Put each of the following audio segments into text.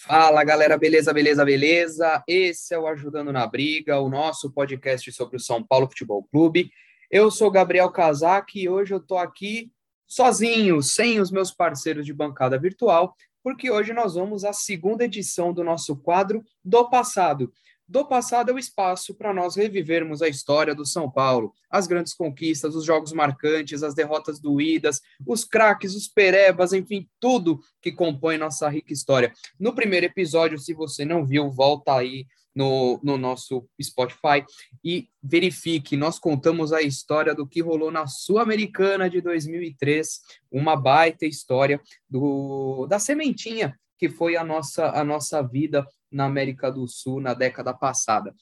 Fala galera, beleza, beleza, beleza? Esse é o Ajudando na Briga, o nosso podcast sobre o São Paulo Futebol Clube. Eu sou Gabriel Casac e hoje eu tô aqui sozinho, sem os meus parceiros de bancada virtual, porque hoje nós vamos à segunda edição do nosso quadro do passado do passado é o espaço para nós revivermos a história do São Paulo, as grandes conquistas, os jogos marcantes, as derrotas doídas, os craques, os perebas, enfim, tudo que compõe nossa rica história. No primeiro episódio, se você não viu, volta aí no, no nosso Spotify e verifique. Nós contamos a história do que rolou na Sul-Americana de 2003, uma baita história do, da sementinha que foi a nossa, a nossa vida na América do Sul na década passada.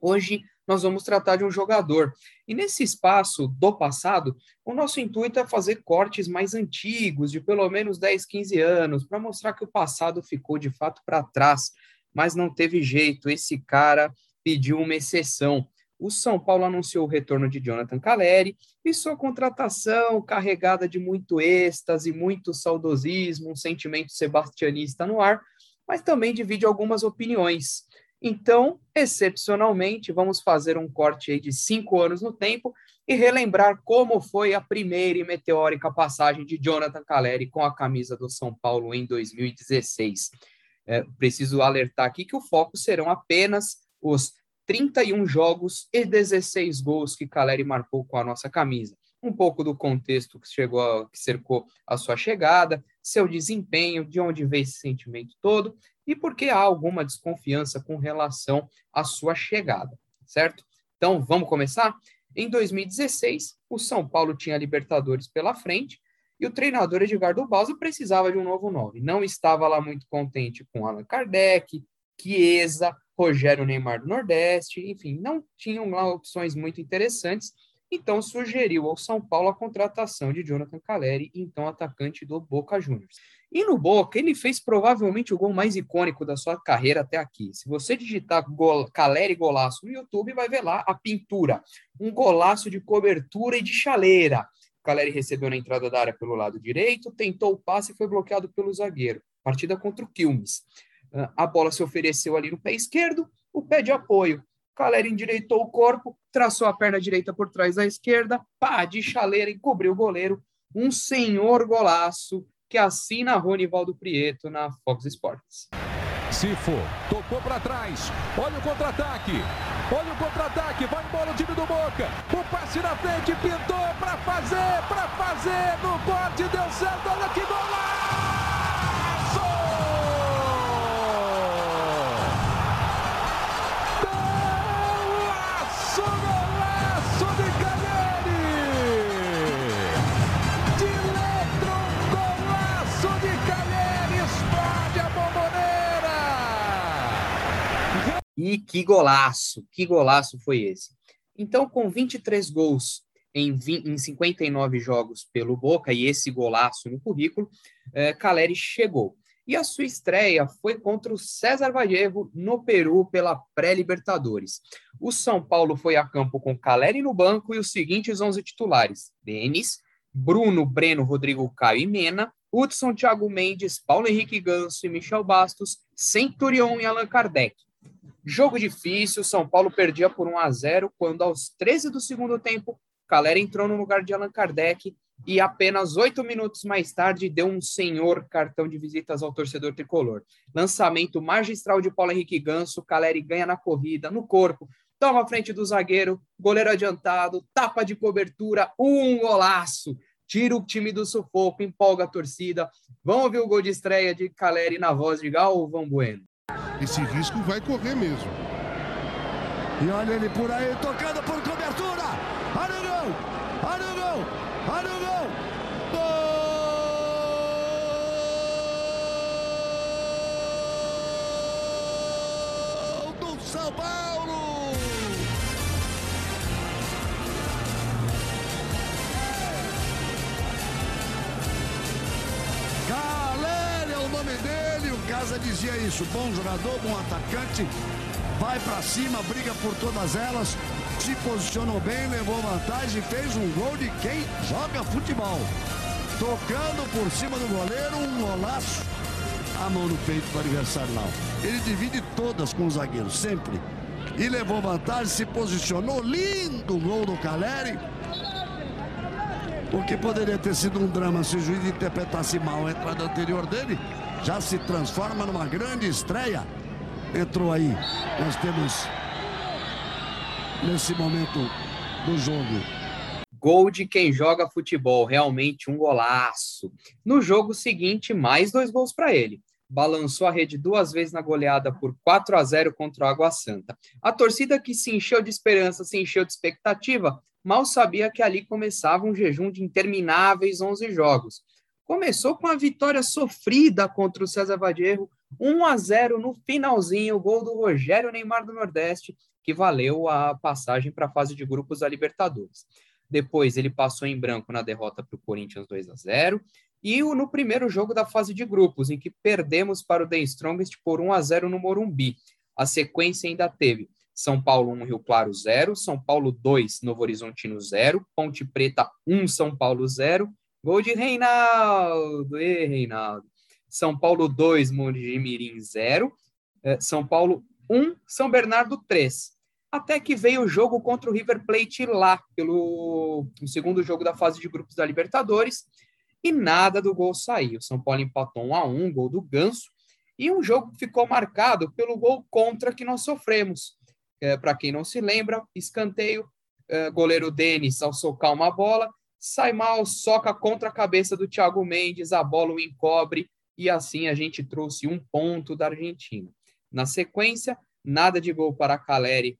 Hoje nós vamos tratar de um jogador. E nesse espaço do passado, o nosso intuito é fazer cortes mais antigos, de pelo menos 10, 15 anos, para mostrar que o passado ficou de fato para trás, mas não teve jeito, esse cara pediu uma exceção. O São Paulo anunciou o retorno de Jonathan Caleri e sua contratação, carregada de muito êxtase, muito saudosismo, um sentimento sebastianista no ar, mas também divide algumas opiniões. Então, excepcionalmente, vamos fazer um corte de cinco anos no tempo e relembrar como foi a primeira e meteórica passagem de Jonathan Caleri com a camisa do São Paulo em 2016. É, preciso alertar aqui que o foco serão apenas os 31 jogos e 16 gols que Caleri marcou com a nossa camisa um pouco do contexto que chegou a, que cercou a sua chegada, seu desempenho, de onde veio esse sentimento todo e por que há alguma desconfiança com relação à sua chegada, certo? Então, vamos começar? Em 2016, o São Paulo tinha Libertadores pela frente e o treinador Edgardo Balsa precisava de um novo nome. Não estava lá muito contente com Allan Kardec, Chiesa, Rogério Neymar do Nordeste, enfim, não tinham lá opções muito interessantes então sugeriu ao São Paulo a contratação de Jonathan Caleri, então atacante do Boca Juniors. E no Boca, ele fez provavelmente o gol mais icônico da sua carreira até aqui. Se você digitar gol, Caleri golaço no YouTube, vai ver lá a pintura. Um golaço de cobertura e de chaleira. Caleri recebeu na entrada da área pelo lado direito, tentou o passe e foi bloqueado pelo zagueiro. Partida contra o Quilmes. Ah, a bola se ofereceu ali no pé esquerdo, o pé de apoio. Caleri endireitou o corpo, traçou a perna direita por trás da esquerda, pá, de chaleira, encobriu o goleiro. Um senhor golaço que assina Ronivaldo Prieto na Fox Sports. Sifo, tocou para trás. Olha o contra-ataque. Olha o contra-ataque. Vai embora o time do Boca. O passe na frente, pintou para fazer, para fazer. No corte, deu certo. Olha que golaço! Que golaço, que golaço foi esse. Então, com 23 gols em, 20, em 59 jogos pelo Boca e esse golaço no currículo, é, Caleri chegou. E a sua estreia foi contra o César Vallejo no Peru pela pré-Libertadores. O São Paulo foi a campo com Caleri no banco e os seguintes 11 titulares: Denis, Bruno, Breno, Rodrigo Caio e Mena, Hudson, Thiago Mendes, Paulo Henrique Ganso e Michel Bastos, Centurion e Allan Kardec. Jogo difícil, São Paulo perdia por 1 a 0 quando aos 13 do segundo tempo, Calera entrou no lugar de Allan Kardec e apenas oito minutos mais tarde deu um senhor cartão de visitas ao torcedor tricolor. Lançamento magistral de Paulo Henrique Ganso, Caleri ganha na corrida, no corpo, toma a frente do zagueiro, goleiro adiantado, tapa de cobertura, um golaço. Tira o time do sufoco, empolga a torcida. Vamos ver o gol de estreia de Caleri na voz de Galvão Bueno. Esse risco vai correr mesmo. E olha ele por aí, tocando por cobertura. Olha o gol! Olha o gol! Olha o gol! Gol do São Paulo! Casa dizia isso. Bom jogador, bom atacante. Vai para cima, briga por todas elas. Se posicionou bem, levou vantagem, fez um gol de quem joga futebol. Tocando por cima do goleiro, um golaço. a mão no peito do adversário, não. Ele divide todas com o zagueiro, sempre. E levou vantagem, se posicionou. Lindo gol do Caleri. O que poderia ter sido um drama se o juiz interpretasse mal a entrada anterior dele, já se transforma numa grande estreia. Entrou aí. Nós temos, nesse momento do jogo, Gol de quem joga futebol, realmente um golaço. No jogo seguinte, mais dois gols para ele. Balançou a rede duas vezes na goleada por 4 a 0 contra o Água Santa. A torcida que se encheu de esperança, se encheu de expectativa, mal sabia que ali começava um jejum de intermináveis 11 jogos. Começou com a vitória sofrida contra o César Vadierro, 1 a 0 no finalzinho, gol do Rogério Neymar do Nordeste, que valeu a passagem para a fase de grupos da Libertadores. Depois ele passou em branco na derrota para o Corinthians 2 a 0 e no primeiro jogo da fase de grupos, em que perdemos para o The Strongest por 1 a 0 no Morumbi. A sequência ainda teve São Paulo 1, Rio Claro 0, São Paulo 2, Novo Horizontino 0, Ponte Preta 1, São Paulo 0, gol de Reinaldo, e Reinaldo. São Paulo 2, Mojimirim 0, eh, São Paulo 1, São Bernardo 3 até que veio o jogo contra o River Plate lá, pelo segundo jogo da fase de grupos da Libertadores, e nada do gol saiu. São Paulo empatou 1 a 1 gol do Ganso, e um jogo ficou marcado pelo gol contra que nós sofremos. É, Para quem não se lembra, escanteio, é, goleiro Denis, ao socar uma bola, sai mal, soca contra a cabeça do Thiago Mendes, a bola o encobre, e assim a gente trouxe um ponto da Argentina. Na sequência, Nada de gol para Caleri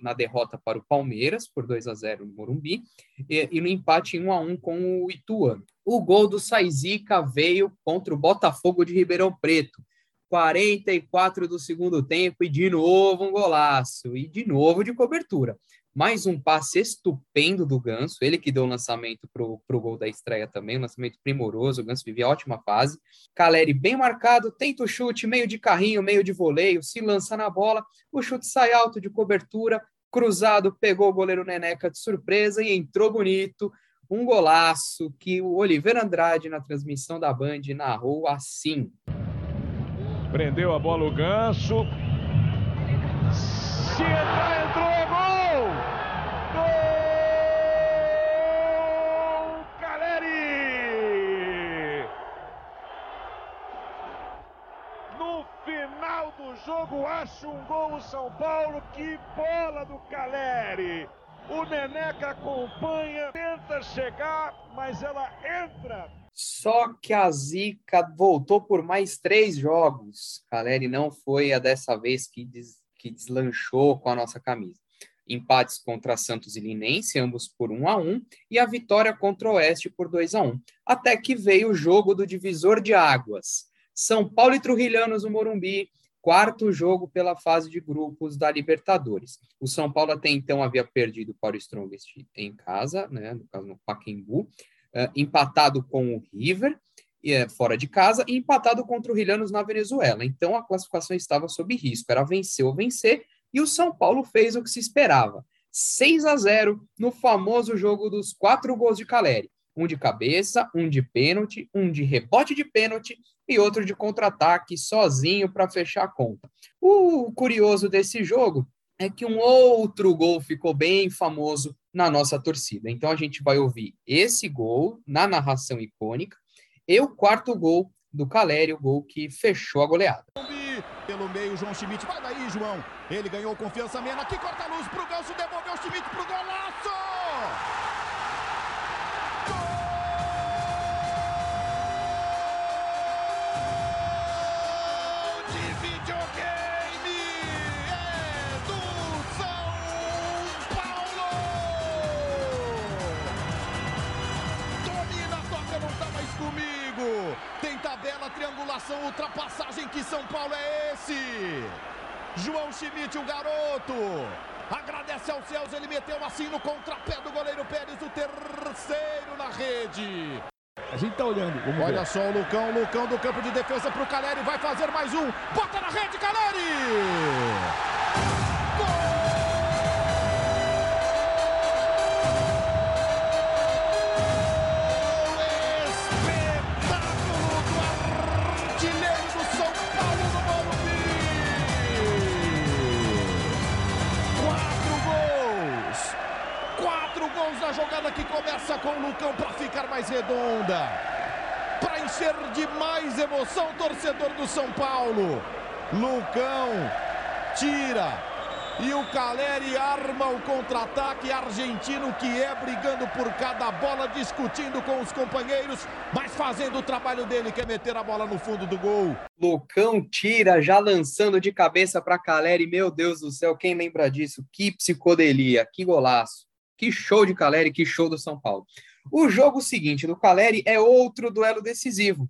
na derrota para o Palmeiras, por 2 a 0 no Morumbi, e, e no empate 1 a 1 com o Ituano. O gol do Saizica veio contra o Botafogo de Ribeirão Preto. 44 do segundo tempo e de novo um golaço e de novo de cobertura mais um passe estupendo do Ganso, ele que deu o lançamento para o gol da estreia também, um lançamento primoroso, o Ganso vivia ótima fase. Caleri bem marcado, tenta o chute, meio de carrinho, meio de voleio, se lança na bola, o chute sai alto de cobertura, cruzado, pegou o goleiro Neneca de surpresa e entrou bonito, um golaço que o Oliveira Andrade na transmissão da Band narrou assim. Prendeu a bola o Ganso. Se entrar, entrou! Jogo acha um gol o São Paulo. Que bola do Caleri! O Neneca acompanha, tenta chegar, mas ela entra. Só que a Zica voltou por mais três jogos. Caleri não foi a dessa vez que, des, que deslanchou com a nossa camisa. Empates contra Santos e Linense, ambos por 1 a 1 e a vitória contra o Oeste por 2 a 1 Até que veio o jogo do divisor de águas. São Paulo e Trujilhanos no Morumbi, quarto jogo pela fase de grupos da Libertadores. O São Paulo até então havia perdido para o Strongest em casa, né, no caso no Pacaembu, uh, empatado com o River, uh, fora de casa, e empatado contra o Rillanos na Venezuela. Então a classificação estava sob risco, era vencer ou vencer, e o São Paulo fez o que se esperava. 6 a 0 no famoso jogo dos quatro gols de Caleri um de cabeça, um de pênalti, um de rebote de pênalti e outro de contra-ataque sozinho para fechar a conta. O curioso desse jogo é que um outro gol ficou bem famoso na nossa torcida. Então a gente vai ouvir esse gol na narração icônica e o quarto gol do Caleri, o gol que fechou a goleada. Pelo meio, João Schmidt. Vai daí, João. Ele ganhou confiança mesmo. Aqui corta a luz pro Ganso, devolveu o Schmidt pro golaço! Ultrapassagem, que São Paulo é esse? João Schmidt, o garoto, agradece aos céus, ele meteu assim no contrapé do goleiro Pérez, o terceiro na rede. A gente tá olhando. Olha ver. só o Lucão, Lucão do campo de defesa pro Caleri, vai fazer mais um. Bota na rede, Caleri! Gols na jogada que começa com o Lucão para ficar mais redonda. Para encher de mais emoção, torcedor do São Paulo. Lucão tira e o Caleri arma o contra-ataque argentino que é brigando por cada bola, discutindo com os companheiros, mas fazendo o trabalho dele, que é meter a bola no fundo do gol. Lucão tira, já lançando de cabeça para Caleri. Meu Deus do céu, quem lembra disso? Que psicodelia, que golaço. Que show de Caleri, que show do São Paulo. O jogo seguinte do Caleri é outro duelo decisivo.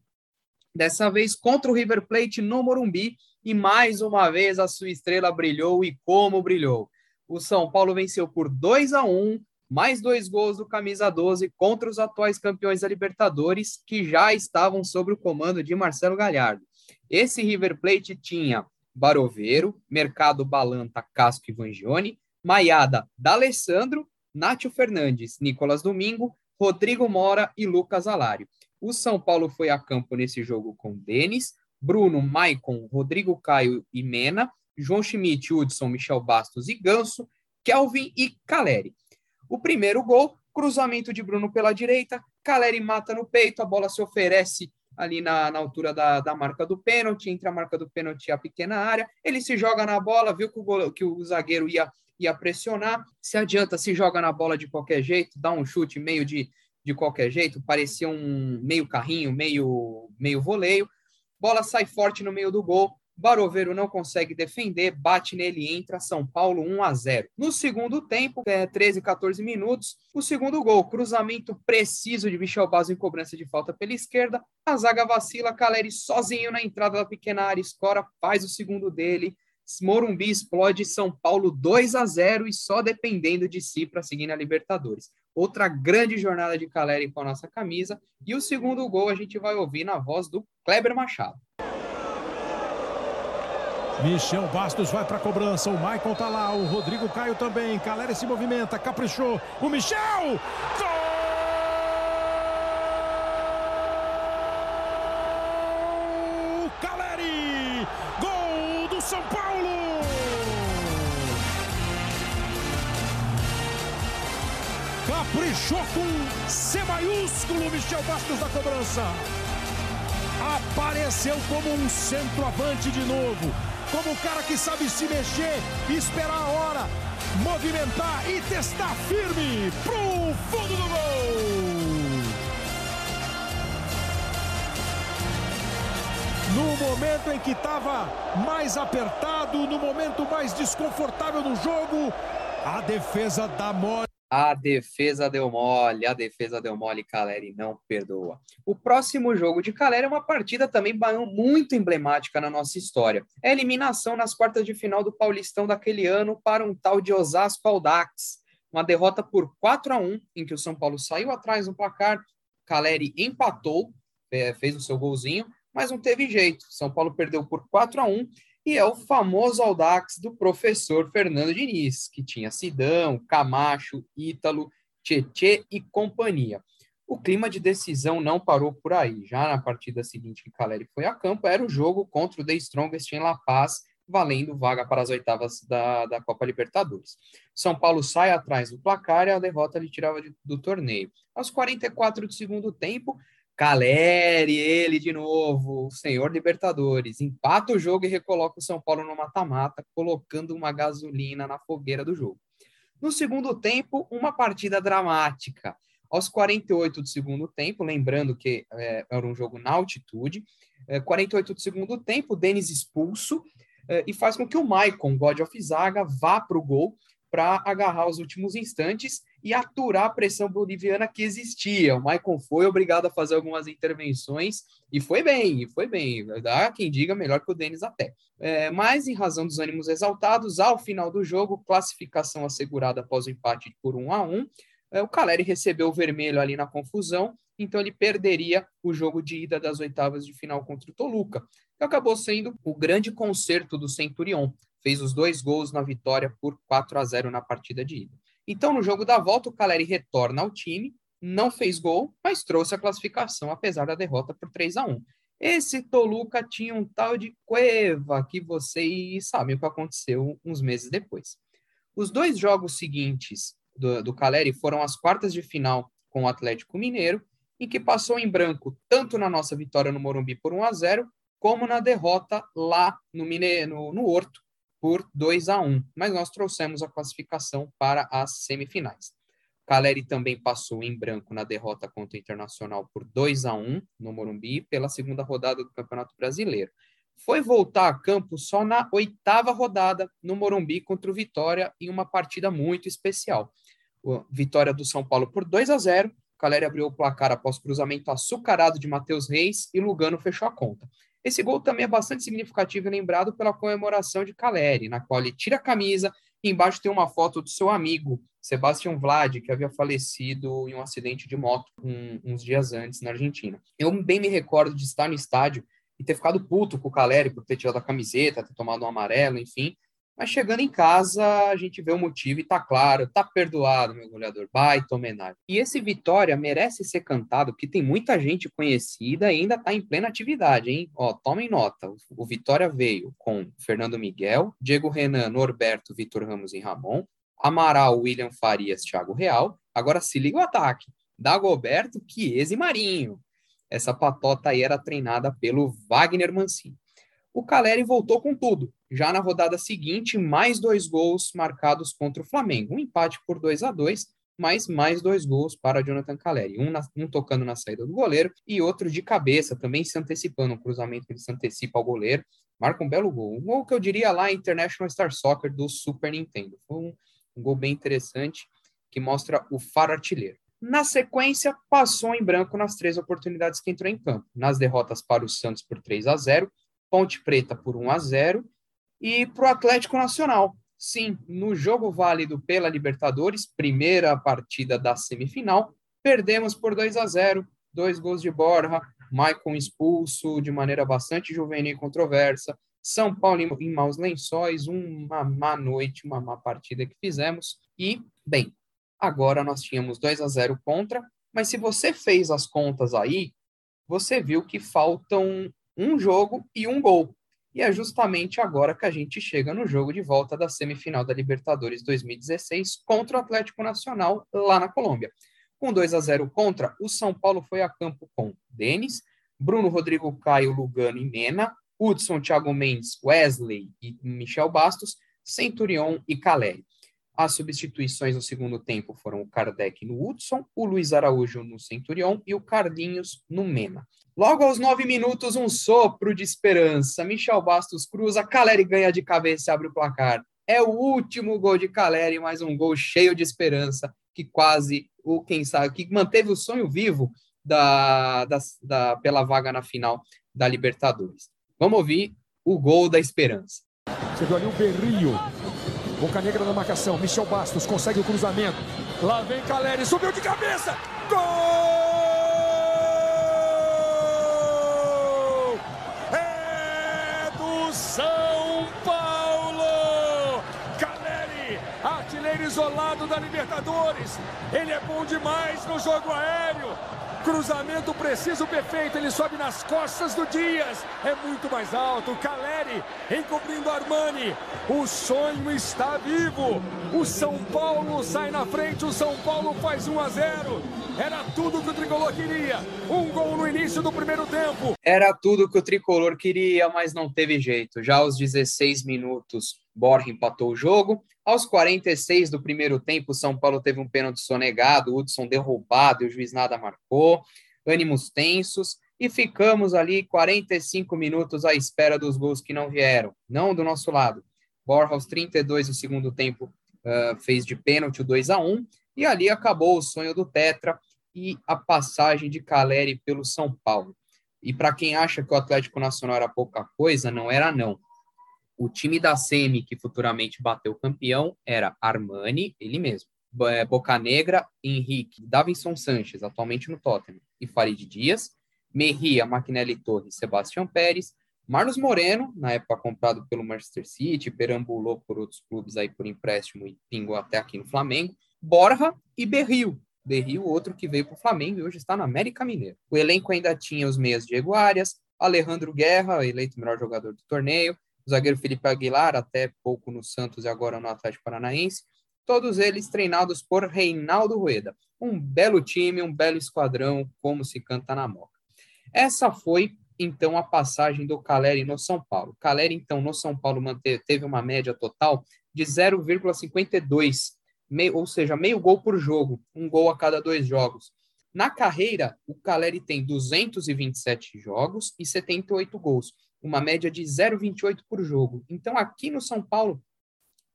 Dessa vez contra o River Plate no Morumbi, e mais uma vez a sua estrela brilhou e como brilhou. O São Paulo venceu por 2 a 1, mais dois gols do camisa 12 contra os atuais campeões da Libertadores, que já estavam sob o comando de Marcelo Galhardo. Esse River Plate tinha Baroveiro, Mercado Balanta, Casco e Vangione, Maiada, D'Alessandro, Nátio Fernandes, Nicolas Domingo, Rodrigo Mora e Lucas Alário. O São Paulo foi a campo nesse jogo com Denis, Bruno, Maicon, Rodrigo Caio e Mena, João Schmidt, Hudson, Michel Bastos e Ganso, Kelvin e Caleri. O primeiro gol, cruzamento de Bruno pela direita, Caleri mata no peito, a bola se oferece ali na, na altura da, da marca do pênalti, entre a marca do pênalti e a pequena área, ele se joga na bola, viu que o, que o zagueiro ia, ia pressionar, se adianta, se joga na bola de qualquer jeito, dá um chute meio de, de qualquer jeito, parecia um meio carrinho, meio, meio voleio, Bola sai forte no meio do gol. Baroveiro não consegue defender, bate nele e entra São Paulo 1 a 0. No segundo tempo, é 13 14 minutos, o segundo gol, cruzamento preciso de Michel Basso em cobrança de falta pela esquerda. A zaga vacila, Caleri sozinho na entrada da pequena área, escora, faz o segundo dele. Morumbi explode São Paulo 2 a 0 e só dependendo de si para seguir na Libertadores outra grande jornada de Caleri com a nossa camisa. E o segundo gol a gente vai ouvir na voz do Kleber Machado. Michel Bastos vai para a cobrança, o Michael tá lá, o Rodrigo Caio também, Caleri se movimenta, caprichou, o Michel! Gol! Caprichou com C maiúsculo Michel Bastos da cobrança. Apareceu como um centroavante de novo. Como o cara que sabe se mexer, esperar a hora, movimentar e testar firme pro fundo do gol. No momento em que estava mais apertado, no momento mais desconfortável do jogo, a defesa da mole. A defesa deu mole, a defesa deu mole, Caleri não perdoa. O próximo jogo de Caleri é uma partida também muito emblemática na nossa história. É a eliminação nas quartas de final do Paulistão daquele ano para um tal de Osasco Aldax. Uma derrota por 4 a 1 em que o São Paulo saiu atrás no placar, Caleri empatou, é, fez o seu golzinho, mas não teve jeito. São Paulo perdeu por 4 a 1 e é o famoso Audax do professor Fernando Diniz, que tinha Sidão, Camacho, Ítalo, Tietê e companhia. O clima de decisão não parou por aí. Já na partida seguinte que Caleri foi a campo, era o jogo contra o The Strongest em La Paz, valendo vaga para as oitavas da, da Copa Libertadores. São Paulo sai atrás do placar e a derrota lhe tirava de, do torneio. Aos 44 do segundo tempo, Caleri, ele de novo, o senhor Libertadores, empata o jogo e recoloca o São Paulo no mata-mata, colocando uma gasolina na fogueira do jogo. No segundo tempo, uma partida dramática. Aos 48 do segundo tempo, lembrando que é, era um jogo na altitude, é, 48 do segundo tempo, Denis expulso é, e faz com que o Maicon, God of Zaga, vá para o gol para agarrar os últimos instantes e aturar a pressão boliviana que existia. O Maicon foi obrigado a fazer algumas intervenções e foi bem, e foi bem. Dá quem diga melhor que o Denis até. É, mas, em razão dos ânimos exaltados, ao final do jogo, classificação assegurada após o empate por 1 a 1 é, o Caleri recebeu o vermelho ali na confusão, então ele perderia o jogo de ida das oitavas de final contra o Toluca, que acabou sendo o grande concerto do Centurion fez os dois gols na vitória por 4 a 0 na partida de ida. Então, no jogo da volta, o Caleri retorna ao time, não fez gol, mas trouxe a classificação, apesar da derrota por 3 a 1 Esse Toluca tinha um tal de Cueva, que vocês sabem o que aconteceu uns meses depois. Os dois jogos seguintes do, do Caleri foram as quartas de final com o Atlético Mineiro, em que passou em branco tanto na nossa vitória no Morumbi por 1 a 0 como na derrota lá no, Mine, no, no Horto por 2 a 1 mas nós trouxemos a classificação para as semifinais. Caleri também passou em branco na derrota contra o Internacional por 2 a 1 no Morumbi pela segunda rodada do Campeonato Brasileiro. Foi voltar a campo só na oitava rodada no Morumbi contra o Vitória em uma partida muito especial. Vitória do São Paulo por 2 a 0. Caleri abriu o placar após cruzamento açucarado de Matheus Reis e Lugano fechou a conta. Esse gol também é bastante significativo e lembrado pela comemoração de Caleri, na qual ele tira a camisa e embaixo tem uma foto do seu amigo, Sebastião Vlad, que havia falecido em um acidente de moto um, uns dias antes na Argentina. Eu bem me recordo de estar no estádio e ter ficado puto com o Caleri por ter tirado a camiseta, ter tomado um amarelo, enfim, mas chegando em casa, a gente vê o motivo e tá claro, tá perdoado, meu goleador. Baita homenagem. E esse Vitória merece ser cantado, porque tem muita gente conhecida e ainda tá em plena atividade, hein? Ó, tomem nota. O Vitória veio com Fernando Miguel, Diego Renan, Norberto, Vitor Ramos e Ramon, Amaral, William Farias, Thiago Real. Agora se liga o ataque. Dagoberto, Chiesa e Marinho. Essa patota aí era treinada pelo Wagner Mancini o Caleri voltou com tudo. Já na rodada seguinte, mais dois gols marcados contra o Flamengo. Um empate por 2 a 2 mas mais dois gols para Jonathan Caleri. Um, na, um, tocando na saída do goleiro e outro de cabeça, também se antecipando. Um cruzamento que ele se antecipa ao goleiro. Marca um belo gol. Um gol que eu diria lá International Star Soccer do Super Nintendo. Foi um, um gol bem interessante que mostra o faro artilheiro. Na sequência, passou em branco nas três oportunidades que entrou em campo. Nas derrotas para o Santos por 3 a 0 Ponte Preta por 1 a 0 e para o Atlético Nacional. Sim, no jogo válido pela Libertadores, primeira partida da semifinal, perdemos por 2 a 0, dois gols de Borja, Maicon expulso de maneira bastante juvenil e controversa, São Paulo em maus lençóis, uma má noite, uma má partida que fizemos. E, bem, agora nós tínhamos 2 a 0 contra, mas se você fez as contas aí, você viu que faltam um jogo e um gol. E é justamente agora que a gente chega no jogo de volta da semifinal da Libertadores 2016 contra o Atlético Nacional lá na Colômbia. Com 2 a 0 contra, o São Paulo foi a campo com Denis, Bruno Rodrigo Caio, Lugano e Mena, Hudson, Thiago Mendes, Wesley e Michel Bastos, Centurion e Caleri. As substituições no segundo tempo foram o Kardec no Hudson, o Luiz Araújo no Centurion e o Carlinhos no Mena. Logo aos nove minutos, um sopro de esperança. Michel Bastos cruza, Caleri ganha de cabeça e abre o placar. É o último gol de Caleri, mais um gol cheio de esperança, que quase, o quem sabe, que manteve o sonho vivo da, da, da, pela vaga na final da Libertadores. Vamos ouvir o gol da esperança. Você viu ali o Berrio, Boca Negra na marcação, Michel Bastos consegue o cruzamento. Lá vem Caleri, subiu de cabeça, gol! isolado da Libertadores. Ele é bom demais no jogo aéreo. Cruzamento preciso, perfeito. Ele sobe nas costas do Dias. É muito mais alto. Caleri encobrindo Armani. O sonho está vivo. O São Paulo sai na frente. O São Paulo faz 1 a 0. Era tudo que o tricolor queria. Um gol no início do primeiro tempo. Era tudo que o tricolor queria, mas não teve jeito. Já aos 16 minutos, Borja empatou o jogo. Aos 46 do primeiro tempo, o São Paulo teve um pênalti sonegado, Hudson derrubado e o juiz nada marcou. Ânimos tensos e ficamos ali 45 minutos à espera dos gols que não vieram, não do nosso lado. Borja, aos 32 do segundo tempo, uh, fez de pênalti o 2 a 1 e ali acabou o sonho do Tetra e a passagem de Caleri pelo São Paulo. E para quem acha que o Atlético Nacional era pouca coisa, não era não. O time da Semi, que futuramente bateu campeão, era Armani, ele mesmo, é, Boca Negra, Henrique, Davinson Sanches, atualmente no Tottenham, e Farid Dias, Merria, Maquinelli Torres, Sebastião Pérez, Marlos Moreno, na época comprado pelo Manchester City, perambulou por outros clubes aí por empréstimo e pingou até aqui no Flamengo, Borja e Berril. Berril, outro que veio para o Flamengo e hoje está no América Mineiro. O elenco ainda tinha os meias Diego Arias, Alejandro Guerra, eleito melhor jogador do torneio, o zagueiro Felipe Aguilar, até pouco no Santos e agora no Atlético Paranaense, todos eles treinados por Reinaldo Rueda. Um belo time, um belo esquadrão, como se canta na moca. Essa foi, então, a passagem do Caleri no São Paulo. Caleri, então, no São Paulo manteve, teve uma média total de 0,52, ou seja, meio gol por jogo, um gol a cada dois jogos. Na carreira, o Caleri tem 227 jogos e 78 gols, uma média de 0,28 por jogo. Então, aqui no São Paulo,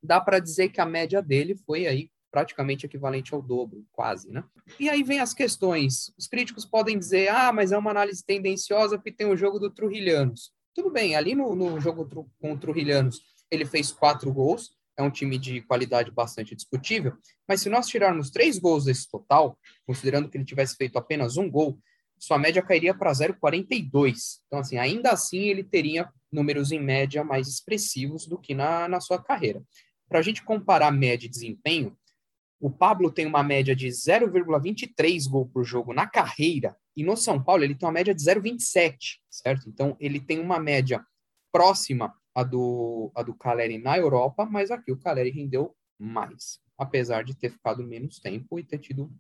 dá para dizer que a média dele foi aí praticamente equivalente ao dobro, quase, né? E aí vem as questões. Os críticos podem dizer, ah, mas é uma análise tendenciosa porque tem o jogo do Trujilhanos. Tudo bem, ali no, no jogo com o Trujilhanos, ele fez quatro gols, é um time de qualidade bastante discutível, mas se nós tirarmos três gols desse total, considerando que ele tivesse feito apenas um gol, sua média cairia para 0,42. Então, assim, ainda assim ele teria números em média mais expressivos do que na, na sua carreira. Para a gente comparar média de desempenho, o Pablo tem uma média de 0,23 gol por jogo na carreira, e no São Paulo ele tem uma média de 0,27, certo? Então, ele tem uma média próxima a do, a do Caleri na Europa, mas aqui o Caleri rendeu mais, apesar de ter ficado menos tempo e ter tido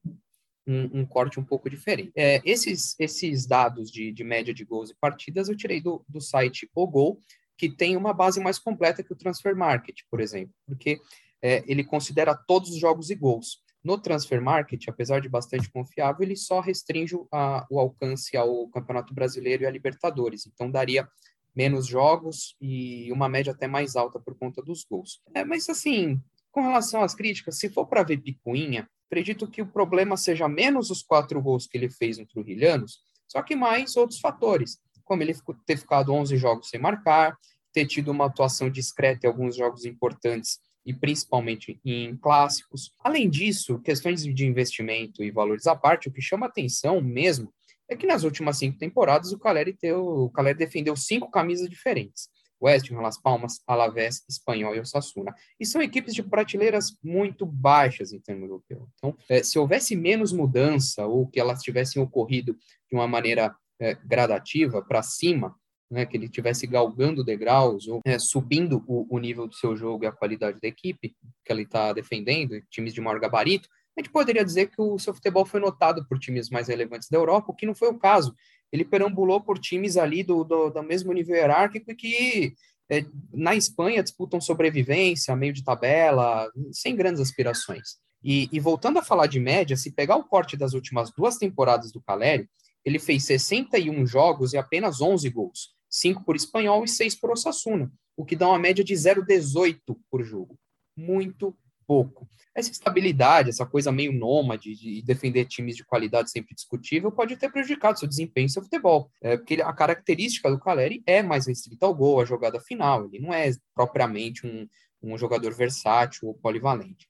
um, um corte um pouco diferente. É, esses, esses dados de, de média de gols e partidas eu tirei do, do site O Gol, que tem uma base mais completa que o Transfer Market, por exemplo, porque é, ele considera todos os jogos e gols. No Transfer Market, apesar de bastante confiável, ele só restringe a, o alcance ao Campeonato Brasileiro e a Libertadores. Então, daria menos jogos e uma média até mais alta por conta dos gols. É, mas assim, com relação às críticas, se for para ver picuinha, acredito que o problema seja menos os quatro gols que ele fez no Trujilhanos, só que mais outros fatores, como ele ter ficado 11 jogos sem marcar, ter tido uma atuação discreta em alguns jogos importantes e principalmente em clássicos. Além disso, questões de investimento e valores à parte, o que chama atenção mesmo é que nas últimas cinco temporadas o Caleri, o Caleri defendeu cinco camisas diferentes. West Ham, Las Palmas, Alavés, Espanhol e Osasuna. E são equipes de prateleiras muito baixas em termos europeu. Então, é, se houvesse menos mudança ou que elas tivessem ocorrido de uma maneira é, gradativa para cima, né, que ele tivesse galgando degraus ou é, subindo o, o, nível do seu jogo e a qualidade da equipe que ele está defendendo, times de maior gabarito, a gente poderia dizer que o seu futebol foi notado por times mais relevantes da Europa, o que não foi o caso. Ele perambulou por times ali do, do, do mesmo nível hierárquico que é, na Espanha disputam sobrevivência, meio de tabela, sem grandes aspirações. E, e, voltando a falar de média, se pegar o corte das últimas duas temporadas do Caleri, ele fez 61 jogos e apenas 11 gols, 5 por espanhol e 6 por Osasuna, o que dá uma média de 0,18 por jogo. Muito pouco essa estabilidade, essa coisa meio nômade de defender times de qualidade sempre discutível, pode ter prejudicado seu desempenho e seu futebol. É, porque a característica do Caleri é mais restrita ao gol, à jogada final. Ele não é propriamente um, um jogador versátil ou polivalente.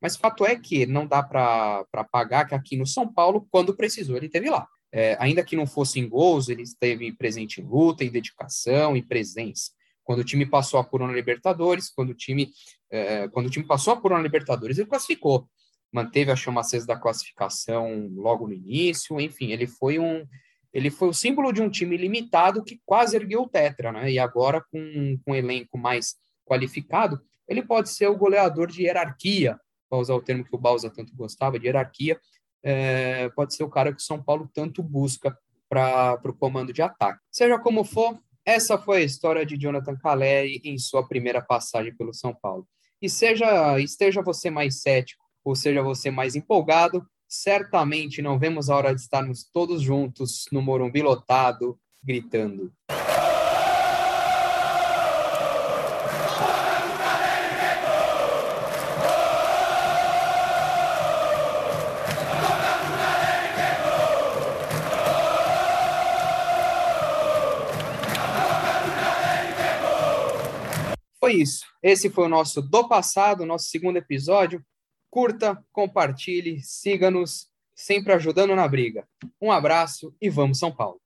Mas fato é que não dá para pagar que aqui no São Paulo, quando precisou, ele teve lá. É, ainda que não fosse em gols, ele esteve presente em luta, em dedicação e presença quando o time passou a Corona Libertadores, quando o time, é, quando o time passou a Corona Libertadores, ele classificou, manteve a chama acesa da classificação logo no início, enfim, ele foi um ele foi o símbolo de um time limitado que quase ergueu o tetra, né? E agora com, com um elenco mais qualificado, ele pode ser o goleador de hierarquia, para usar o termo que o Balsa tanto gostava, de hierarquia, é, pode ser o cara que o São Paulo tanto busca para o comando de ataque. Seja como for, essa foi a história de Jonathan Caleri em sua primeira passagem pelo São Paulo. E seja esteja você mais cético ou seja você mais empolgado, certamente não vemos a hora de estarmos todos juntos no Morumbi lotado, gritando. Foi isso. Esse foi o nosso do passado, nosso segundo episódio. Curta, compartilhe, siga-nos, sempre ajudando na briga. Um abraço e vamos São Paulo.